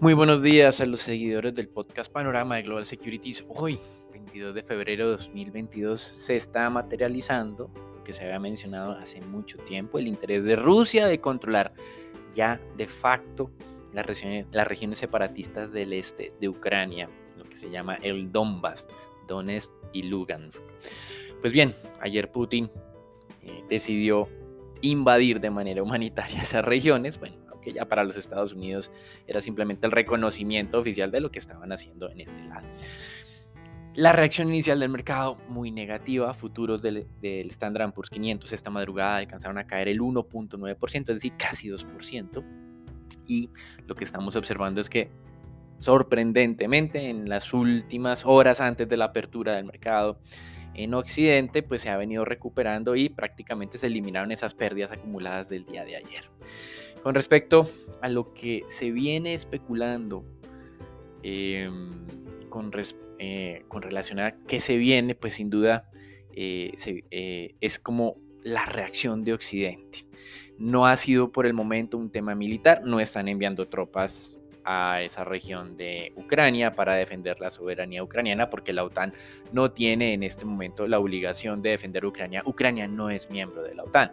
Muy buenos días a los seguidores del podcast Panorama de Global Securities. Hoy, 22 de febrero de 2022, se está materializando lo que se había mencionado hace mucho tiempo, el interés de Rusia de controlar ya de facto las regiones, las regiones separatistas del este de Ucrania, lo que se llama el Donbass, Donetsk y Lugansk. Pues bien, ayer Putin eh, decidió invadir de manera humanitaria esas regiones, bueno, aunque ya para los Estados Unidos era simplemente el reconocimiento oficial de lo que estaban haciendo en este lado. La reacción inicial del mercado muy negativa, futuros del, del Standard Poor's 500 esta madrugada alcanzaron a caer el 1.9%, es decir, casi 2%. Y lo que estamos observando es que sorprendentemente en las últimas horas antes de la apertura del mercado en Occidente, pues se ha venido recuperando y prácticamente se eliminaron esas pérdidas acumuladas del día de ayer. Con respecto a lo que se viene especulando con respecto eh, con relación a qué se viene, pues sin duda eh, eh, es como la reacción de Occidente. No ha sido por el momento un tema militar, no están enviando tropas a esa región de Ucrania para defender la soberanía ucraniana, porque la OTAN no tiene en este momento la obligación de defender Ucrania. Ucrania no es miembro de la OTAN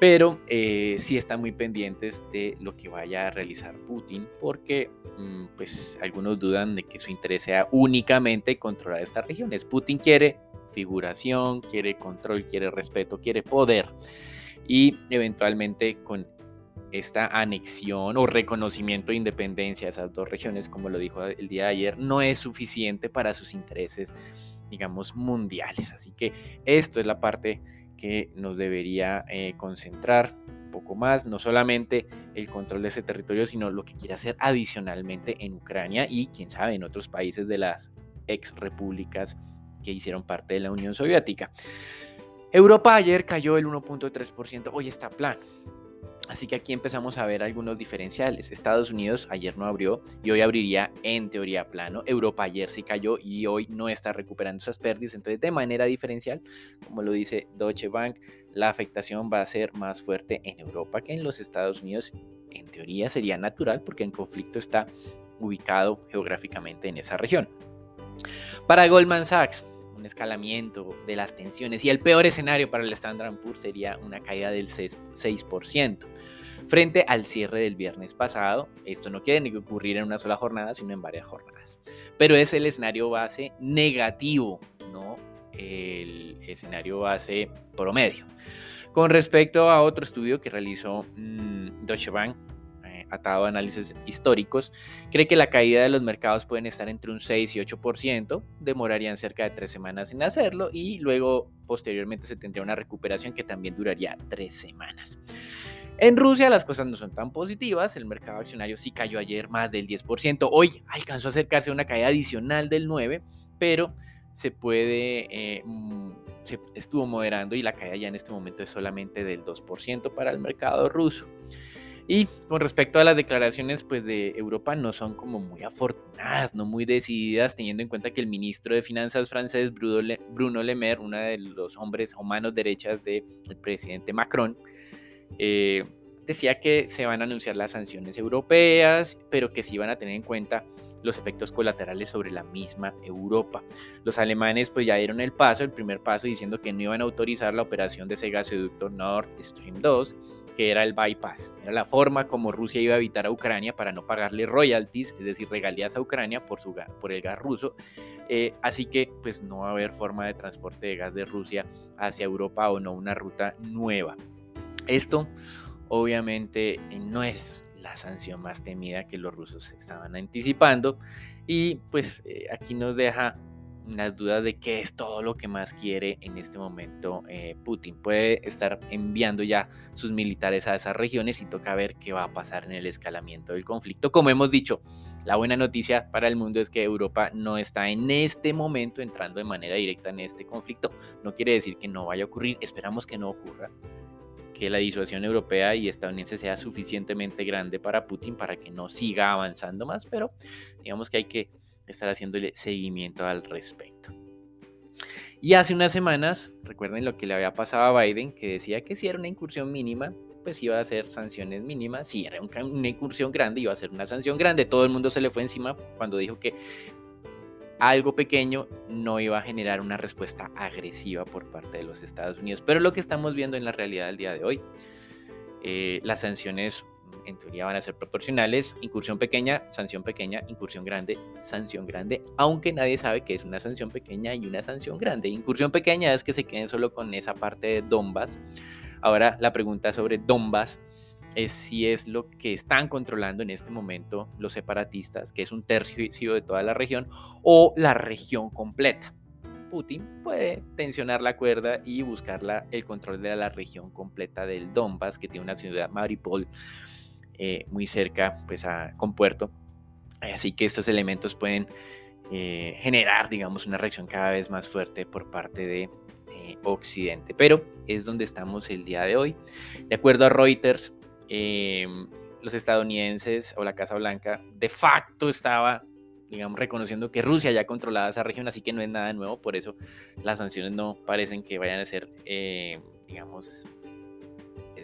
pero eh, sí están muy pendientes de lo que vaya a realizar Putin, porque mm, pues algunos dudan de que su interés sea únicamente controlar estas regiones. Putin quiere figuración, quiere control, quiere respeto, quiere poder, y eventualmente con esta anexión o reconocimiento de independencia de esas dos regiones, como lo dijo el día de ayer, no es suficiente para sus intereses, digamos, mundiales. Así que esto es la parte que nos debería eh, concentrar un poco más, no solamente el control de ese territorio, sino lo que quiere hacer adicionalmente en Ucrania y quién sabe en otros países de las ex repúblicas que hicieron parte de la Unión Soviética. Europa ayer cayó el 1.3%, hoy está plano. Así que aquí empezamos a ver algunos diferenciales. Estados Unidos ayer no abrió y hoy abriría en teoría plano. Europa ayer sí cayó y hoy no está recuperando esas pérdidas. Entonces de manera diferencial, como lo dice Deutsche Bank, la afectación va a ser más fuerte en Europa que en los Estados Unidos. En teoría sería natural porque el conflicto está ubicado geográficamente en esa región. Para Goldman Sachs, un escalamiento de las tensiones y el peor escenario para el Standard Poor's sería una caída del 6%. Frente al cierre del viernes pasado, esto no quiere ni ocurrir en una sola jornada, sino en varias jornadas. Pero es el escenario base negativo, no el escenario base promedio. Con respecto a otro estudio que realizó mmm, Deutsche Bank atado a análisis históricos, cree que la caída de los mercados pueden estar entre un 6 y 8%, demorarían cerca de tres semanas en hacerlo y luego posteriormente se tendría una recuperación que también duraría tres semanas. En Rusia las cosas no son tan positivas, el mercado accionario sí cayó ayer más del 10%, hoy alcanzó a acercarse a una caída adicional del 9%, pero se puede, eh, mm, se estuvo moderando y la caída ya en este momento es solamente del 2% para el mercado ruso. Y con respecto a las declaraciones pues, de Europa, no son como muy afortunadas, no muy decididas, teniendo en cuenta que el ministro de Finanzas francés, Bruno Le Maire, uno de los hombres o manos derechas del presidente Macron, eh, decía que se van a anunciar las sanciones europeas, pero que sí van a tener en cuenta los efectos colaterales sobre la misma Europa. Los alemanes pues ya dieron el paso, el primer paso diciendo que no iban a autorizar la operación de ese gasoducto Nord Stream 2 que era el bypass. Era la forma como Rusia iba a evitar a Ucrania para no pagarle royalties, es decir, regalías a Ucrania por, su por el gas ruso. Eh, así que pues no va a haber forma de transporte de gas de Rusia hacia Europa o no una ruta nueva. Esto obviamente no es la sanción más temida que los rusos estaban anticipando y pues eh, aquí nos deja las dudas de qué es todo lo que más quiere en este momento eh, Putin. Puede estar enviando ya sus militares a esas regiones y toca ver qué va a pasar en el escalamiento del conflicto. Como hemos dicho, La buena noticia para el mundo es que Europa no está en este momento entrando de manera directa en este conflicto. No quiere decir que no vaya a ocurrir, esperamos que no ocurra, que la disuasión europea y estadounidense sea suficientemente grande para Putin para que no siga avanzando más, pero digamos que hay que estar haciéndole seguimiento al respecto. Y hace unas semanas, recuerden lo que le había pasado a Biden, que decía que si era una incursión mínima, pues iba a ser sanciones mínimas. Si era una incursión grande, iba a ser una sanción grande. Todo el mundo se le fue encima cuando dijo que algo pequeño no iba a generar una respuesta agresiva por parte de los Estados Unidos. Pero lo que estamos viendo en la realidad del día de hoy, eh, las sanciones en teoría van a ser proporcionales, incursión pequeña, sanción pequeña, incursión grande, sanción grande, aunque nadie sabe que es una sanción pequeña y una sanción grande. Incursión pequeña es que se queden solo con esa parte de Donbass. Ahora la pregunta sobre Donbass es si es lo que están controlando en este momento los separatistas, que es un tercio de toda la región, o la región completa. Putin puede tensionar la cuerda y buscar el control de la región completa del Donbass, que tiene una ciudad Mariupol eh, muy cerca pues, a, con Puerto. Así que estos elementos pueden eh, generar, digamos, una reacción cada vez más fuerte por parte de eh, Occidente. Pero es donde estamos el día de hoy. De acuerdo a Reuters, em, los estadounidenses o la Casa Blanca de facto estaba digamos, reconociendo que Rusia ya controlaba esa región, así que no es nada nuevo, por eso las sanciones no parecen que vayan a ser, digamos,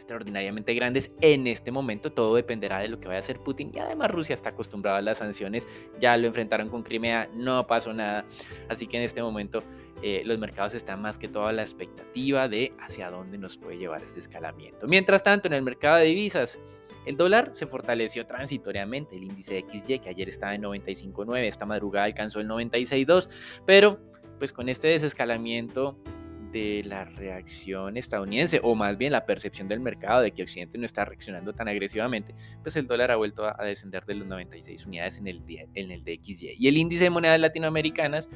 extraordinariamente grandes en este momento. Todo dependerá de lo que vaya a hacer Putin. Y además Rusia está acostumbrada a las sanciones. Ya lo enfrentaron con Crimea, no pasó nada. Así que en este momento eh, los mercados están más que todo a la expectativa de hacia dónde nos puede llevar este escalamiento. Mientras tanto, en el mercado de divisas, el dólar se fortaleció transitoriamente. El índice de XY, que ayer estaba en 95.9, esta madrugada alcanzó el 96.2, pero pues con este desescalamiento de la reacción estadounidense, o más bien la percepción del mercado de que Occidente no está reaccionando tan agresivamente, pues el dólar ha vuelto a, descender de los 96 unidades en el, en el DXY. Y el índice de monedas latinoamericanas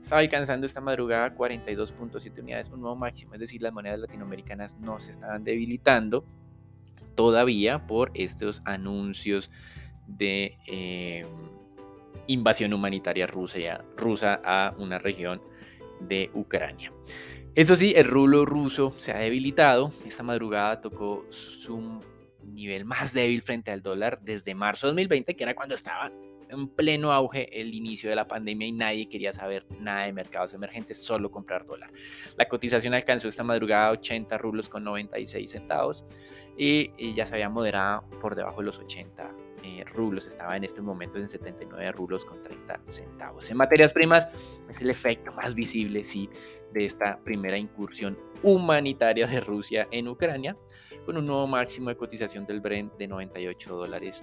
estaba alcanzando esta madrugada 42.7 unidades, un nuevo máximo, es decir, las monedas latinoamericanas no se estaban debilitando todavía por estos anuncios de eh, invasión humanitaria rusa, rusa a una región de Ucrania. Eso sí, el rublo ruso se ha debilitado. Esta madrugada tocó su nivel más débil frente al dólar desde marzo de 2020, que era cuando estaba en pleno auge el inicio de la pandemia y nadie quería saber nada de mercados emergentes, solo comprar dólar. La cotización alcanzó esta madrugada 80 rublos con 96 centavos y, ya se había moderado por debajo de los 80 eh, rublos, estaba en este momento en 79 rublos con 30 centavos. En materias primas es el efecto más visible, sí, de esta primera incursión humanitaria de Rusia en Ucrania, con un nuevo máximo de cotización del Brent de 98 dólares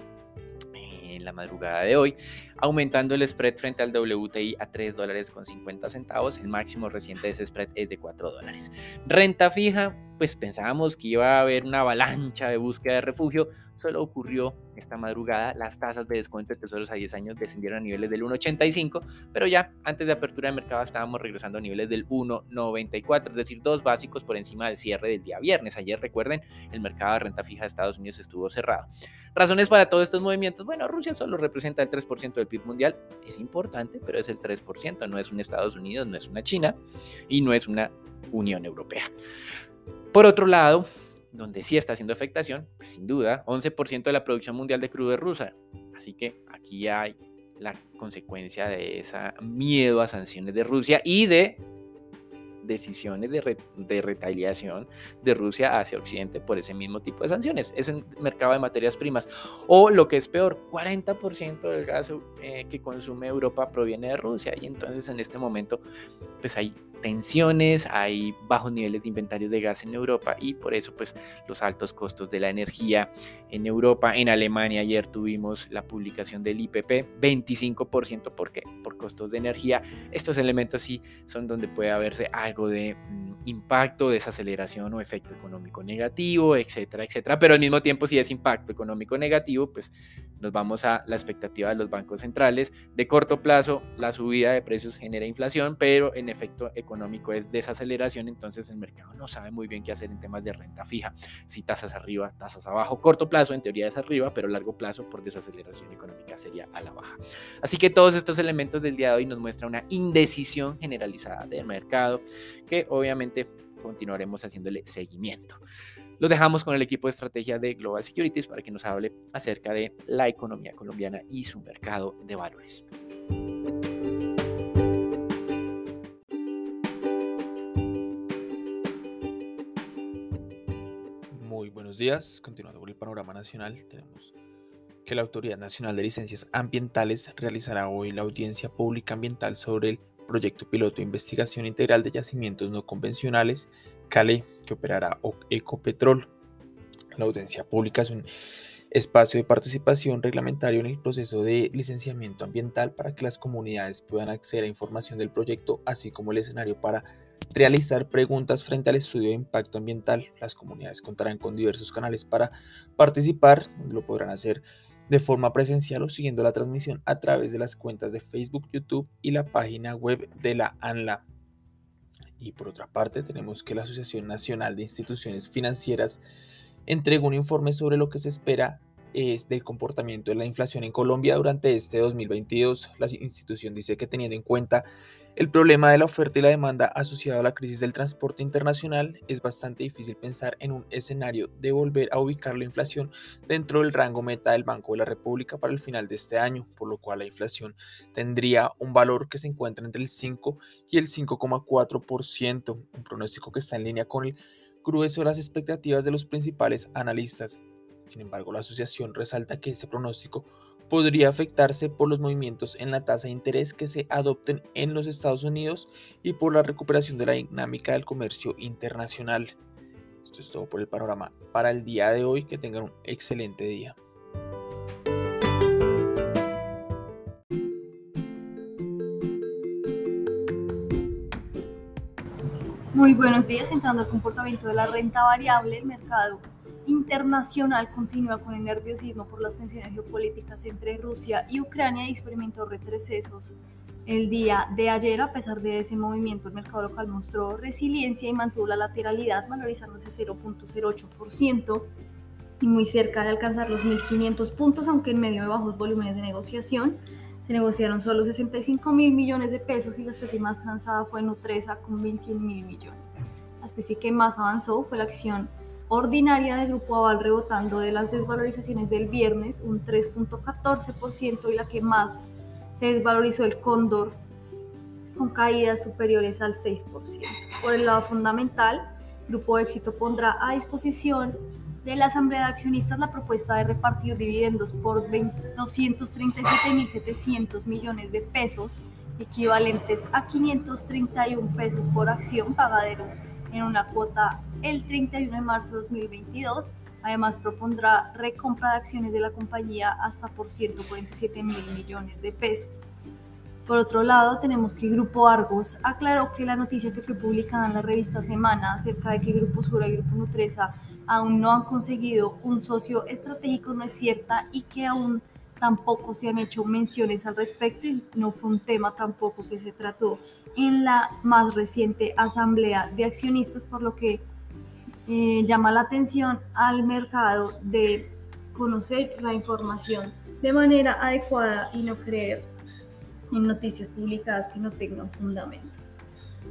en la madrugada de hoy, aumentando el spread frente al WTI a 3 dólares con 50 centavos. El máximo reciente de ese spread es de 4 dólares. Renta fija, pues pensábamos que iba a haber una avalancha de búsqueda de refugio, solo ocurrió esta madrugada. Las tasas de descuento de tesoros a 10 años descendieron a niveles del 1,85, pero ya antes de apertura de mercado estábamos regresando a niveles del 1,94, es decir, dos básicos por encima del cierre del día viernes. Ayer, recuerden, el mercado de renta fija de Estados Unidos estuvo cerrado. Razones para todos estos movimientos. Bueno, Rusia solo representa el 3% del PIB mundial. Es importante, pero es el 3%. No es un Estados Unidos, no es una China y no es una Unión Europea. Por otro lado, donde sí está haciendo afectación, pues sin duda, 11% de la producción mundial de crudo rusa. Así que aquí hay la consecuencia de ese miedo a sanciones de Rusia y de decisiones de, de, retaliación de Rusia hacia Occidente por ese mismo tipo de sanciones. Es el mercado de materias primas. O lo que es peor, 40% del gas eh, que consume Europa proviene de Rusia. Y entonces en este momento pues hay tensiones, hay bajos niveles de inventarios de gas en Europa y por eso pues los altos costos de la energía en Europa. En Alemania ayer tuvimos la publicación del IPP, 25% ¿por qué? Por costos de energía. Estos elementos sí son donde puede haberse algo de mm, impacto, desaceleración o efecto económico negativo, etcétera, etcétera. Pero al mismo tiempo si es impacto económico negativo, pues nos vamos a la expectativa de los bancos centrales. De corto plazo la subida de precios genera inflación, pero en efecto económico económico es desaceleración, entonces el mercado no sabe muy bien qué hacer en temas de renta fija. Si tasas arriba, tasas abajo, corto plazo en teoría es arriba, pero largo plazo por desaceleración económica sería a la baja. Así que todos estos elementos del día de hoy nos muestran una indecisión generalizada del mercado que obviamente continuaremos haciéndole seguimiento. Lo dejamos con el equipo de estrategia de Global Securities para que nos hable acerca de la economía colombiana y su mercado de valores. Buenos días. Continuando con el panorama nacional, tenemos que la Autoridad Nacional de Licencias Ambientales realizará hoy la audiencia pública ambiental sobre el proyecto piloto de investigación integral de yacimientos no convencionales CALE, que operará Ecopetrol. La audiencia pública es un espacio de participación reglamentario en el proceso de licenciamiento ambiental para que las comunidades puedan acceder a información del proyecto, así como el escenario para realizar preguntas frente al estudio de impacto ambiental. Las comunidades contarán con diversos canales para participar, lo podrán hacer de forma presencial o siguiendo la transmisión a través de las cuentas de Facebook, YouTube y la página web de la ANLA. Y por otra parte, tenemos que la Asociación Nacional de Instituciones Financieras entregó un informe sobre lo que se espera es del comportamiento de la inflación en Colombia durante este 2022. La institución dice que teniendo en cuenta el problema de la oferta y la demanda asociado a la crisis del transporte internacional, es bastante difícil pensar en un escenario de volver a ubicar la inflación dentro del rango meta del Banco de la República para el final de este año, por lo cual la inflación tendría un valor que se encuentra entre el 5 y el 5,4%, un pronóstico que está en línea con el grueso de las expectativas de los principales analistas. Sin embargo, la asociación resalta que ese pronóstico podría afectarse por los movimientos en la tasa de interés que se adopten en los Estados Unidos y por la recuperación de la dinámica del comercio internacional. Esto es todo por el panorama para el día de hoy. Que tengan un excelente día. Muy buenos días. Entrando al comportamiento de la renta variable, el mercado internacional continúa con el nerviosismo por las tensiones geopolíticas entre Rusia y Ucrania y experimentó retrocesos. El día de ayer, a pesar de ese movimiento, el mercado local mostró resiliencia y mantuvo la lateralidad, valorizándose 0.08% y muy cerca de alcanzar los 1.500 puntos, aunque en medio de bajos volúmenes de negociación. Se negociaron solo 65 mil millones de pesos y la especie más transada fue Nutresa con 21 mil millones. La especie que más avanzó fue la acción ordinaria del Grupo Aval rebotando de las desvalorizaciones del viernes un 3.14% y la que más se desvalorizó el cóndor con caídas superiores al 6%. Por el lado fundamental, Grupo Éxito pondrá a disposición de la Asamblea de Accionistas la propuesta de repartir dividendos por 237.700 millones de pesos, equivalentes a 531 pesos por acción pagaderos en una cuota el 31 de marzo de 2022. Además, propondrá recompra de acciones de la compañía hasta por 147 mil millones de pesos. Por otro lado, tenemos que Grupo Argos aclaró que la noticia que fue publicada en la revista Semana acerca de que Grupo Sura y Grupo Nutresa aún no han conseguido un socio estratégico no es cierta y que aún tampoco se han hecho menciones al respecto y no fue un tema tampoco que se trató en la más reciente asamblea de accionistas, por lo que eh, llama la atención al mercado de conocer la información de manera adecuada y no creer en noticias publicadas que no tengan fundamento.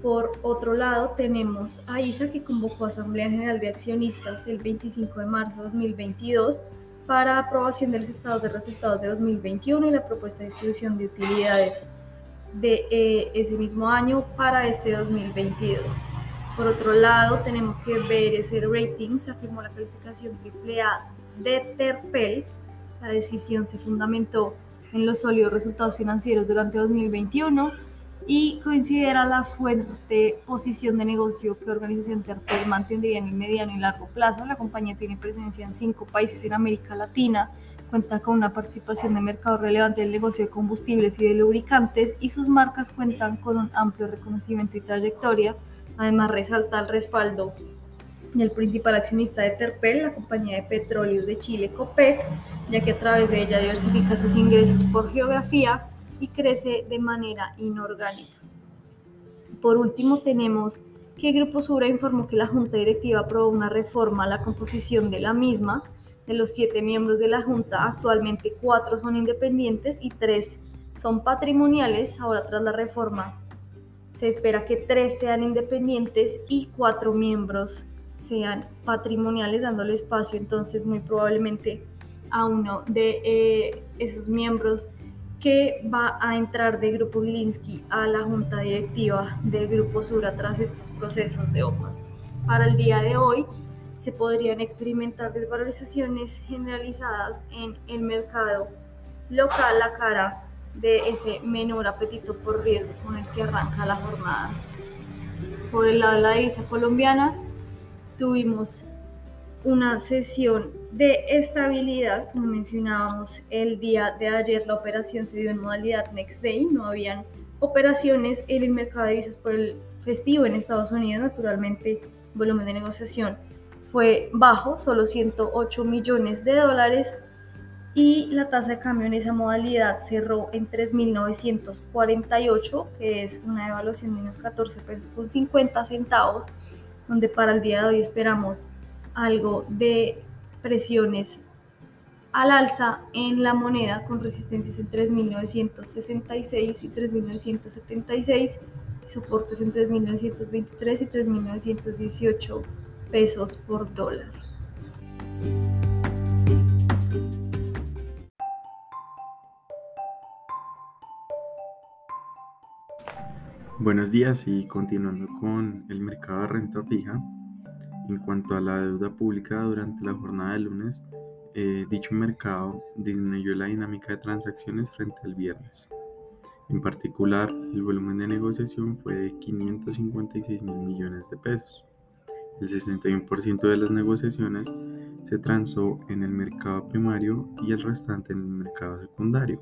Por otro lado, tenemos a ISA que convocó a Asamblea General de Accionistas el 25 de marzo de 2022 para aprobación de los estados de resultados de 2021 y la propuesta de distribución de utilidades de eh, ese mismo año para este 2022. Por otro lado, tenemos que ver ese Ratings afirmó la calificación AAA de Terpel. La decisión se fundamentó en los sólidos resultados financieros durante 2021 y considera la fuerte posición de negocio que Organización Terpel mantendría en el mediano y largo plazo. La compañía tiene presencia en cinco países en América Latina, cuenta con una participación de mercado relevante del negocio de combustibles y de lubricantes y sus marcas cuentan con un amplio reconocimiento y trayectoria. Además, resalta el respaldo del principal accionista de Terpel, la compañía de petróleos de Chile, COPEC, ya que a través de ella diversifica sus ingresos por geografía y crece de manera inorgánica. Por último, tenemos que Grupo Sura informó que la Junta Directiva aprobó una reforma a la composición de la misma. De los siete miembros de la Junta, actualmente cuatro son independientes y tres son patrimoniales. Ahora, tras la reforma, se espera que tres sean independientes y cuatro miembros sean patrimoniales, dándole espacio entonces muy probablemente a uno de eh, esos miembros que va a entrar de Grupo Gilinski a la junta directiva del Grupo Sura tras estos procesos de OPAS. Para el día de hoy se podrían experimentar desvalorizaciones generalizadas en el mercado local a cara de ese menor apetito por riesgo con el que arranca la jornada. Por el lado de la divisa colombiana, tuvimos una sesión de estabilidad, como mencionábamos el día de ayer, la operación se dio en modalidad next day, no habían operaciones en el mercado de divisas por el festivo en Estados Unidos, naturalmente el volumen de negociación fue bajo, solo 108 millones de dólares y la tasa de cambio en esa modalidad cerró en 3.948, que es una devaluación de unos 14 pesos con 50 centavos, donde para el día de hoy esperamos algo de presiones al alza en la moneda con resistencias en 3.966 y 3.976 soportes en 3.923 y 3.918 pesos por dólar. Buenos días y continuando con el mercado de renta fija, en cuanto a la deuda pública durante la jornada de lunes, eh, dicho mercado disminuyó la dinámica de transacciones frente al viernes. En particular, el volumen de negociación fue de 556 mil millones de pesos. El 61% de las negociaciones se transó en el mercado primario y el restante en el mercado secundario.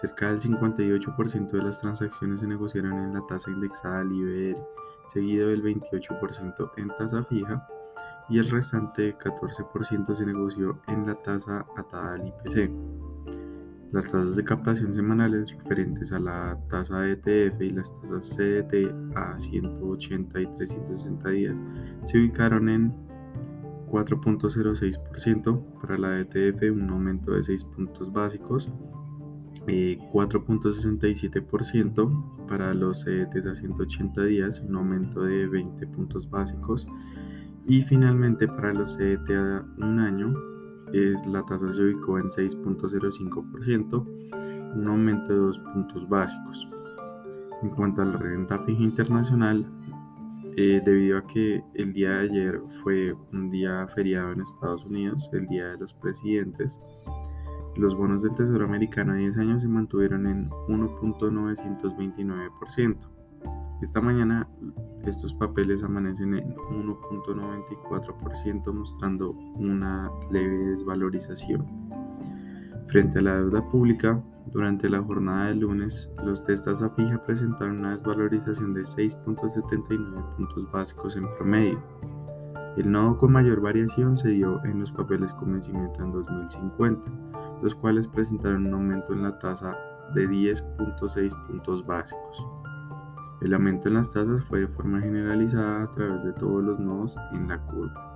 Cerca del 58% de las transacciones se negociaron en la tasa indexada al IBR, seguido del 28% en tasa fija y el restante 14% se negoció en la tasa atada al IPC. Las tasas de captación semanales referentes a la tasa ETF y las tasas CDT a 180 y 360 días se ubicaron en 4.06% para la ETF, un aumento de 6 puntos básicos, 4.67% para los CDTs a 180 días, un aumento de 20 puntos básicos. Y finalmente para los CDT a un año, es, la tasa se ubicó en 6.05%, un aumento de 2 puntos básicos. En cuanto a la renta fija internacional, eh, debido a que el día de ayer fue un día feriado en Estados Unidos, el Día de los Presidentes, los bonos del Tesoro americano a 10 años se mantuvieron en 1.929%. Esta mañana estos papeles amanecen en 1.94% mostrando una leve desvalorización. Frente a la deuda pública, durante la jornada de lunes, los testas a fija presentaron una desvalorización de 6.79 puntos básicos en promedio. El nodo con mayor variación se dio en los papeles con vencimiento en 2050 los cuales presentaron un aumento en la tasa de 10.6 puntos básicos. El aumento en las tasas fue de forma generalizada a través de todos los nodos en la curva.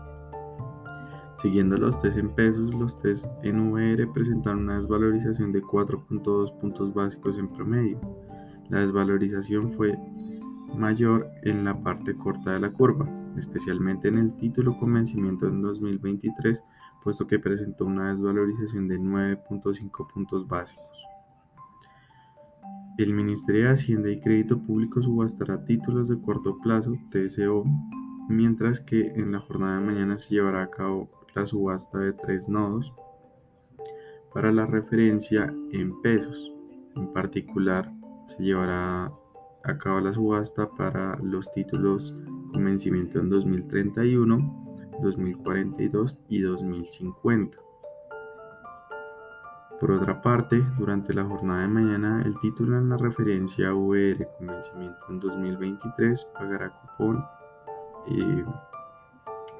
Siguiendo los test en pesos, los test en VR presentaron una desvalorización de 4.2 puntos básicos en promedio. La desvalorización fue mayor en la parte corta de la curva, especialmente en el título con vencimiento en 2023 puesto que presentó una desvalorización de 9.5 puntos básicos. El Ministerio de Hacienda y Crédito Público subastará títulos de corto plazo, TSO, mientras que en la jornada de mañana se llevará a cabo la subasta de tres nodos para la referencia en pesos. En particular, se llevará a cabo la subasta para los títulos con vencimiento en 2031 2042 y 2050. Por otra parte, durante la jornada de mañana, el título en la referencia VR con vencimiento en 2023 pagará cupón eh,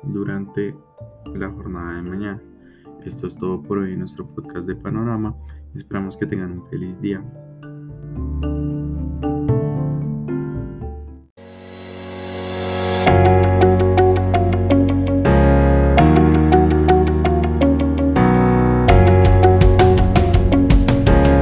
durante la jornada de mañana. Esto es todo por hoy en nuestro podcast de Panorama. Esperamos que tengan un feliz día.